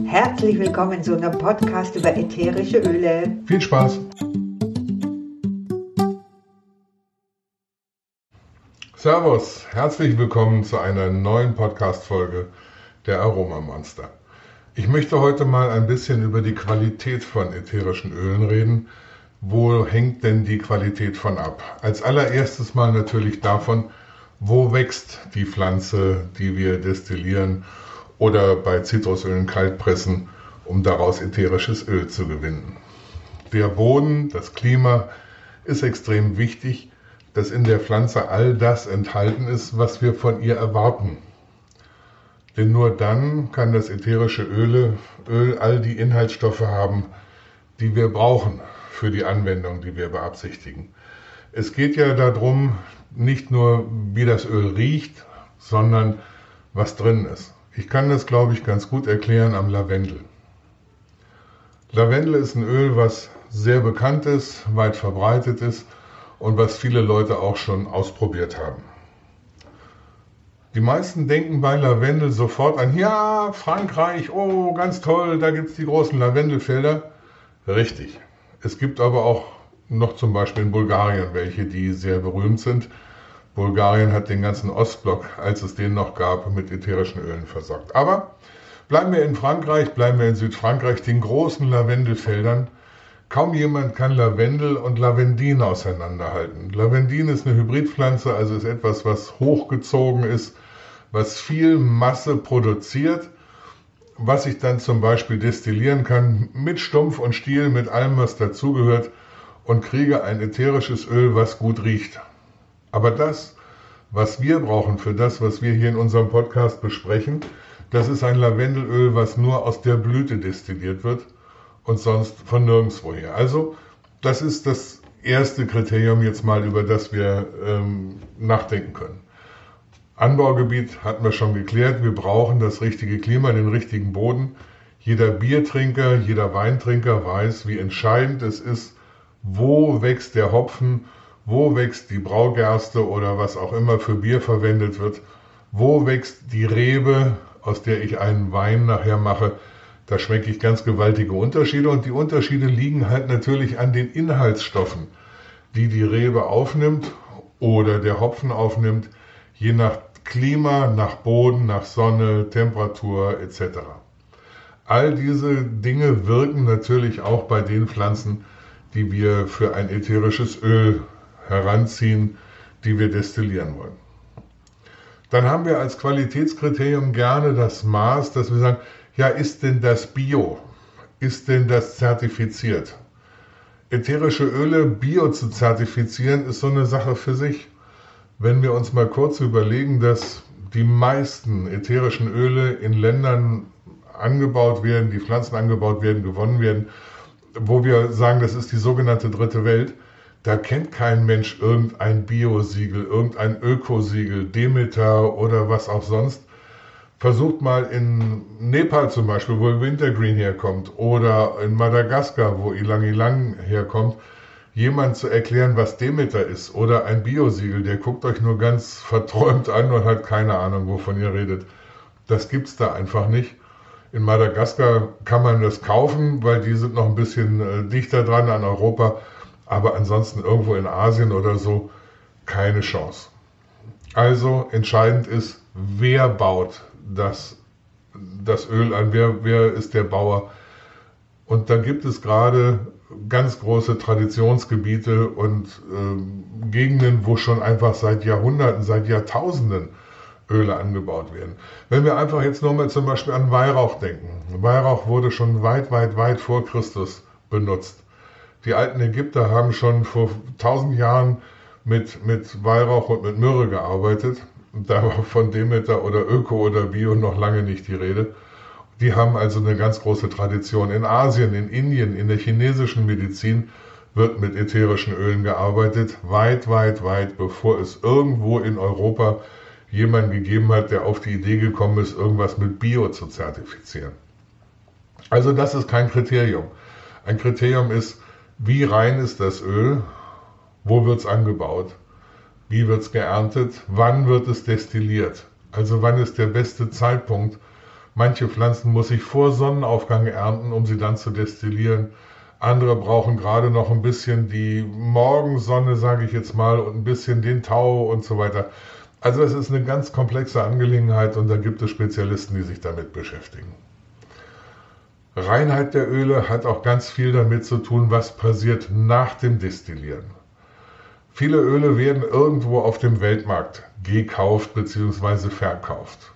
Herzlich willkommen zu einem Podcast über ätherische Öle. Viel Spaß! Servus, herzlich willkommen zu einer neuen Podcast-Folge der Aromamonster. Ich möchte heute mal ein bisschen über die Qualität von ätherischen Ölen reden. Wo hängt denn die Qualität von ab? Als allererstes mal natürlich davon, wo wächst die Pflanze, die wir destillieren oder bei Zitrusölen kalt pressen, um daraus ätherisches Öl zu gewinnen. Der Boden, das Klima ist extrem wichtig, dass in der Pflanze all das enthalten ist, was wir von ihr erwarten. Denn nur dann kann das ätherische Öle, Öl all die Inhaltsstoffe haben, die wir brauchen für die Anwendung, die wir beabsichtigen. Es geht ja darum, nicht nur wie das Öl riecht, sondern was drin ist. Ich kann das, glaube ich, ganz gut erklären am Lavendel. Lavendel ist ein Öl, was sehr bekannt ist, weit verbreitet ist und was viele Leute auch schon ausprobiert haben. Die meisten denken bei Lavendel sofort an, ja, Frankreich, oh, ganz toll, da gibt es die großen Lavendelfelder. Richtig. Es gibt aber auch noch zum Beispiel in Bulgarien welche, die sehr berühmt sind. Bulgarien hat den ganzen Ostblock, als es den noch gab, mit ätherischen Ölen versorgt. Aber bleiben wir in Frankreich, bleiben wir in Südfrankreich, den großen Lavendelfeldern. Kaum jemand kann Lavendel und Lavendin auseinanderhalten. Lavendin ist eine Hybridpflanze, also ist etwas, was hochgezogen ist, was viel Masse produziert, was ich dann zum Beispiel destillieren kann mit Stumpf und Stiel, mit allem, was dazugehört und kriege ein ätherisches Öl, was gut riecht. Aber das, was wir brauchen für das, was wir hier in unserem Podcast besprechen, das ist ein Lavendelöl, was nur aus der Blüte destilliert wird und sonst von nirgendwoher. Also, das ist das erste Kriterium jetzt mal, über das wir ähm, nachdenken können. Anbaugebiet hatten wir schon geklärt. Wir brauchen das richtige Klima, den richtigen Boden. Jeder Biertrinker, jeder Weintrinker weiß, wie entscheidend es ist, wo wächst der Hopfen wo wächst die Braugerste oder was auch immer für Bier verwendet wird, wo wächst die Rebe, aus der ich einen Wein nachher mache. Da schmecke ich ganz gewaltige Unterschiede und die Unterschiede liegen halt natürlich an den Inhaltsstoffen, die die Rebe aufnimmt oder der Hopfen aufnimmt, je nach Klima, nach Boden, nach Sonne, Temperatur etc. All diese Dinge wirken natürlich auch bei den Pflanzen, die wir für ein ätherisches Öl heranziehen, die wir destillieren wollen. Dann haben wir als Qualitätskriterium gerne das Maß, dass wir sagen, ja, ist denn das Bio? Ist denn das zertifiziert? Ätherische Öle Bio zu zertifizieren, ist so eine Sache für sich. Wenn wir uns mal kurz überlegen, dass die meisten ätherischen Öle in Ländern angebaut werden, die Pflanzen angebaut werden, gewonnen werden, wo wir sagen, das ist die sogenannte dritte Welt, da kennt kein Mensch irgendein Biosiegel, irgendein Ökosiegel, Demeter oder was auch sonst. Versucht mal in Nepal zum Beispiel, wo Wintergreen herkommt, oder in Madagaskar, wo Ilang Ilang herkommt, jemand zu erklären, was Demeter ist oder ein Biosiegel. Der guckt euch nur ganz verträumt an und hat keine Ahnung, wovon ihr redet. Das gibt's da einfach nicht. In Madagaskar kann man das kaufen, weil die sind noch ein bisschen äh, dichter dran an Europa aber ansonsten irgendwo in Asien oder so keine Chance. Also entscheidend ist, wer baut das, das Öl an, wer, wer ist der Bauer. Und da gibt es gerade ganz große Traditionsgebiete und äh, Gegenden, wo schon einfach seit Jahrhunderten, seit Jahrtausenden Öle angebaut werden. Wenn wir einfach jetzt nochmal zum Beispiel an Weihrauch denken. Weihrauch wurde schon weit, weit, weit vor Christus benutzt. Die alten Ägypter haben schon vor tausend Jahren mit, mit Weihrauch und mit Myrrhe gearbeitet. Da war von Demeter oder Öko oder Bio noch lange nicht die Rede. Die haben also eine ganz große Tradition. In Asien, in Indien, in der chinesischen Medizin wird mit ätherischen Ölen gearbeitet, weit, weit, weit bevor es irgendwo in Europa jemanden gegeben hat, der auf die Idee gekommen ist, irgendwas mit Bio zu zertifizieren. Also das ist kein Kriterium. Ein Kriterium ist, wie rein ist das Öl? Wo wird es angebaut? Wie wird es geerntet? Wann wird es destilliert? Also wann ist der beste Zeitpunkt Manche Pflanzen muss ich vor Sonnenaufgang ernten, um sie dann zu destillieren. Andere brauchen gerade noch ein bisschen die Morgensonne, sage ich jetzt mal, und ein bisschen den Tau und so weiter. Also es ist eine ganz komplexe Angelegenheit und da gibt es Spezialisten, die sich damit beschäftigen. Reinheit der Öle hat auch ganz viel damit zu tun, was passiert nach dem Destillieren. Viele Öle werden irgendwo auf dem Weltmarkt gekauft bzw. verkauft.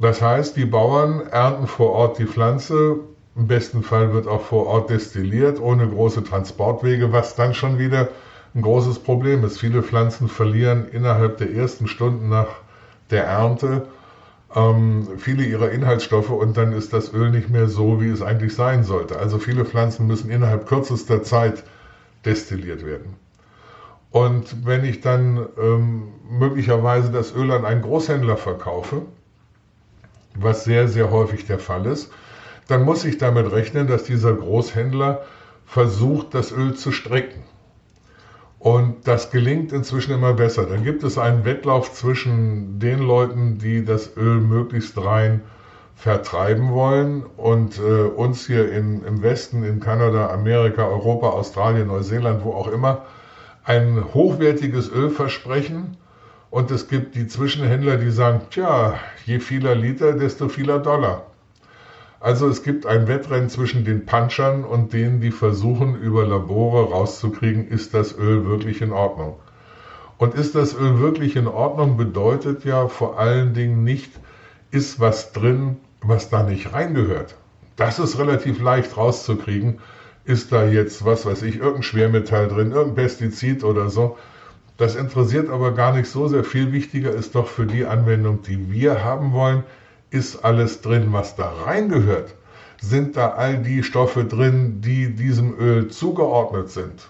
Das heißt, die Bauern ernten vor Ort die Pflanze, im besten Fall wird auch vor Ort destilliert, ohne große Transportwege, was dann schon wieder ein großes Problem ist. Viele Pflanzen verlieren innerhalb der ersten Stunden nach der Ernte ähm, viele ihrer Inhaltsstoffe und dann ist das Öl nicht mehr so, wie es eigentlich sein sollte. Also viele Pflanzen müssen innerhalb kürzester Zeit destilliert werden. Und wenn ich dann ähm, möglicherweise das Öl an einen Großhändler verkaufe, was sehr, sehr häufig der Fall ist, dann muss ich damit rechnen, dass dieser Großhändler versucht, das Öl zu strecken. Und das gelingt inzwischen immer besser. Dann gibt es einen Wettlauf zwischen den Leuten, die das Öl möglichst rein vertreiben wollen und äh, uns hier in, im Westen, in Kanada, Amerika, Europa, Australien, Neuseeland, wo auch immer, ein hochwertiges Öl versprechen. Und es gibt die Zwischenhändler, die sagen, tja, je vieler Liter, desto vieler Dollar. Also es gibt ein Wettrennen zwischen den Punchern und denen, die versuchen, über Labore rauszukriegen, ist das Öl wirklich in Ordnung. Und ist das Öl wirklich in Ordnung, bedeutet ja vor allen Dingen nicht, ist was drin, was da nicht reingehört. Das ist relativ leicht rauszukriegen. Ist da jetzt, was weiß ich, irgendein Schwermetall drin, irgendein Pestizid oder so. Das interessiert aber gar nicht so sehr. Viel wichtiger ist doch für die Anwendung, die wir haben wollen, ist alles drin, was da reingehört? Sind da all die Stoffe drin, die diesem Öl zugeordnet sind?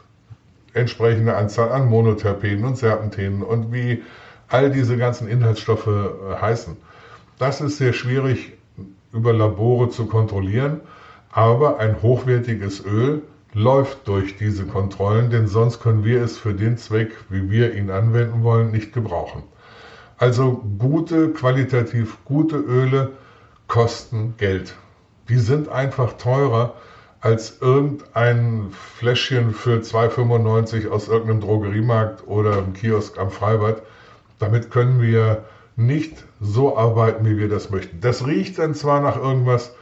Entsprechende Anzahl an Monoterpenen und Serpentinen und wie all diese ganzen Inhaltsstoffe äh, heißen. Das ist sehr schwierig über Labore zu kontrollieren, aber ein hochwertiges Öl läuft durch diese Kontrollen, denn sonst können wir es für den Zweck, wie wir ihn anwenden wollen, nicht gebrauchen. Also gute, qualitativ gute Öle kosten Geld. Die sind einfach teurer als irgendein Fläschchen für 2,95 aus irgendeinem Drogeriemarkt oder im Kiosk am Freibad. Damit können wir nicht so arbeiten, wie wir das möchten. Das riecht dann zwar nach irgendwas,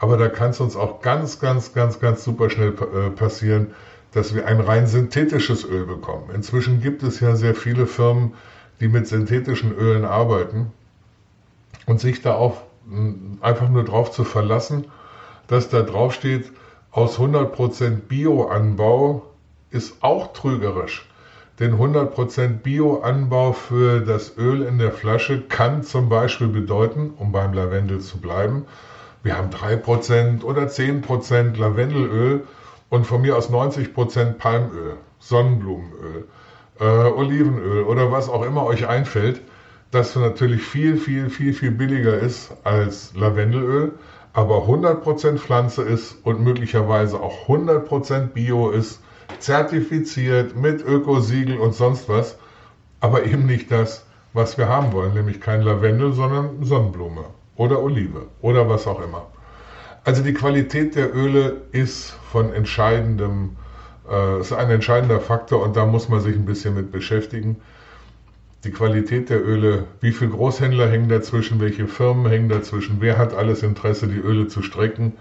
aber da kann es uns auch ganz, ganz, ganz, ganz super schnell äh, passieren, dass wir ein rein synthetisches Öl bekommen. Inzwischen gibt es ja sehr viele Firmen, die mit synthetischen Ölen arbeiten und sich da auch einfach nur drauf zu verlassen, dass da drauf steht, aus 100% Bioanbau ist auch trügerisch. Denn 100% Bioanbau für das Öl in der Flasche kann zum Beispiel bedeuten, um beim Lavendel zu bleiben, wir haben 3% oder 10% Lavendelöl und von mir aus 90% Palmöl, Sonnenblumenöl äh, Olivenöl oder was auch immer euch einfällt, das natürlich viel, viel, viel, viel billiger ist als Lavendelöl, aber 100% Pflanze ist und möglicherweise auch 100% Bio ist, zertifiziert mit Ökosiegel und sonst was, aber eben nicht das, was wir haben wollen, nämlich kein Lavendel, sondern Sonnenblume oder Olive oder was auch immer. Also die Qualität der Öle ist von entscheidendem äh, ist ein entscheidender Faktor und da muss man sich ein bisschen mit beschäftigen. Die Qualität der Öle, wie viele Großhändler hängen dazwischen, welche Firmen hängen dazwischen, wer hat alles Interesse, die Öle zu strecken,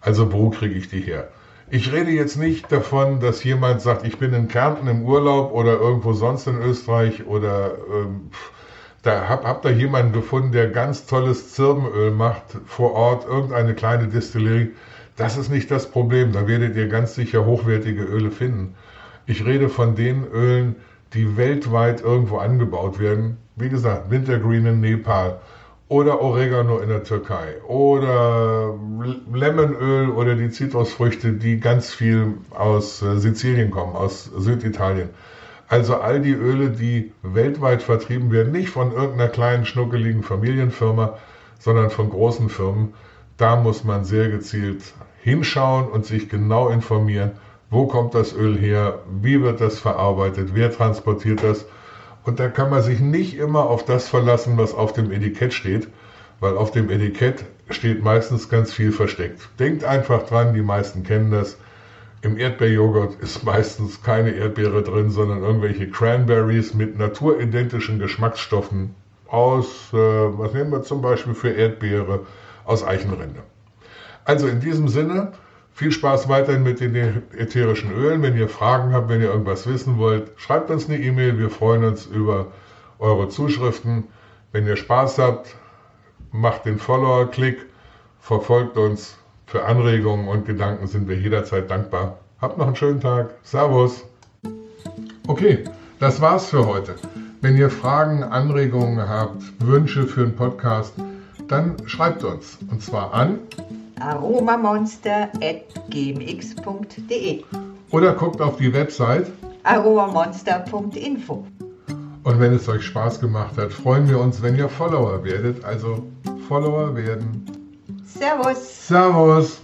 also wo kriege ich die her? Ich rede jetzt nicht davon, dass jemand sagt, ich bin in Kärnten im Urlaub oder irgendwo sonst in Österreich oder ähm, da hab, hab da jemanden gefunden, der ganz tolles Zirbenöl macht vor Ort, irgendeine kleine Distillerie. Das ist nicht das Problem. Da werdet ihr ganz sicher hochwertige Öle finden. Ich rede von den Ölen, die weltweit irgendwo angebaut werden. Wie gesagt, Wintergreen in Nepal oder Oregano in der Türkei oder Lemonöl oder die Zitrusfrüchte, die ganz viel aus äh, Sizilien kommen, aus Süditalien. Also all die Öle, die weltweit vertrieben werden, nicht von irgendeiner kleinen schnuckeligen Familienfirma, sondern von großen Firmen. Da muss man sehr gezielt hinschauen und sich genau informieren, wo kommt das Öl her, wie wird das verarbeitet, wer transportiert das. Und da kann man sich nicht immer auf das verlassen, was auf dem Etikett steht, weil auf dem Etikett steht meistens ganz viel versteckt. Denkt einfach dran, die meisten kennen das. Im Erdbeerjoghurt ist meistens keine Erdbeere drin, sondern irgendwelche Cranberries mit naturidentischen Geschmacksstoffen aus, äh, was nehmen wir zum Beispiel für Erdbeere, aus Eichenrinde. Also in diesem Sinne, viel Spaß weiterhin mit den ätherischen Ölen. Wenn ihr Fragen habt, wenn ihr irgendwas wissen wollt, schreibt uns eine E-Mail. Wir freuen uns über eure Zuschriften. Wenn ihr Spaß habt, macht den Follower-Klick, verfolgt uns. Für Anregungen und Gedanken sind wir jederzeit dankbar. Habt noch einen schönen Tag. Servus. Okay, das war's für heute. Wenn ihr Fragen, Anregungen habt, Wünsche für einen Podcast, dann schreibt uns. Und zwar an aromamonster.gmx.de oder guckt auf die Website aromamonster.info. Und wenn es euch Spaß gemacht hat, freuen wir uns, wenn ihr Follower werdet. Also Follower werden. Servus. Servus.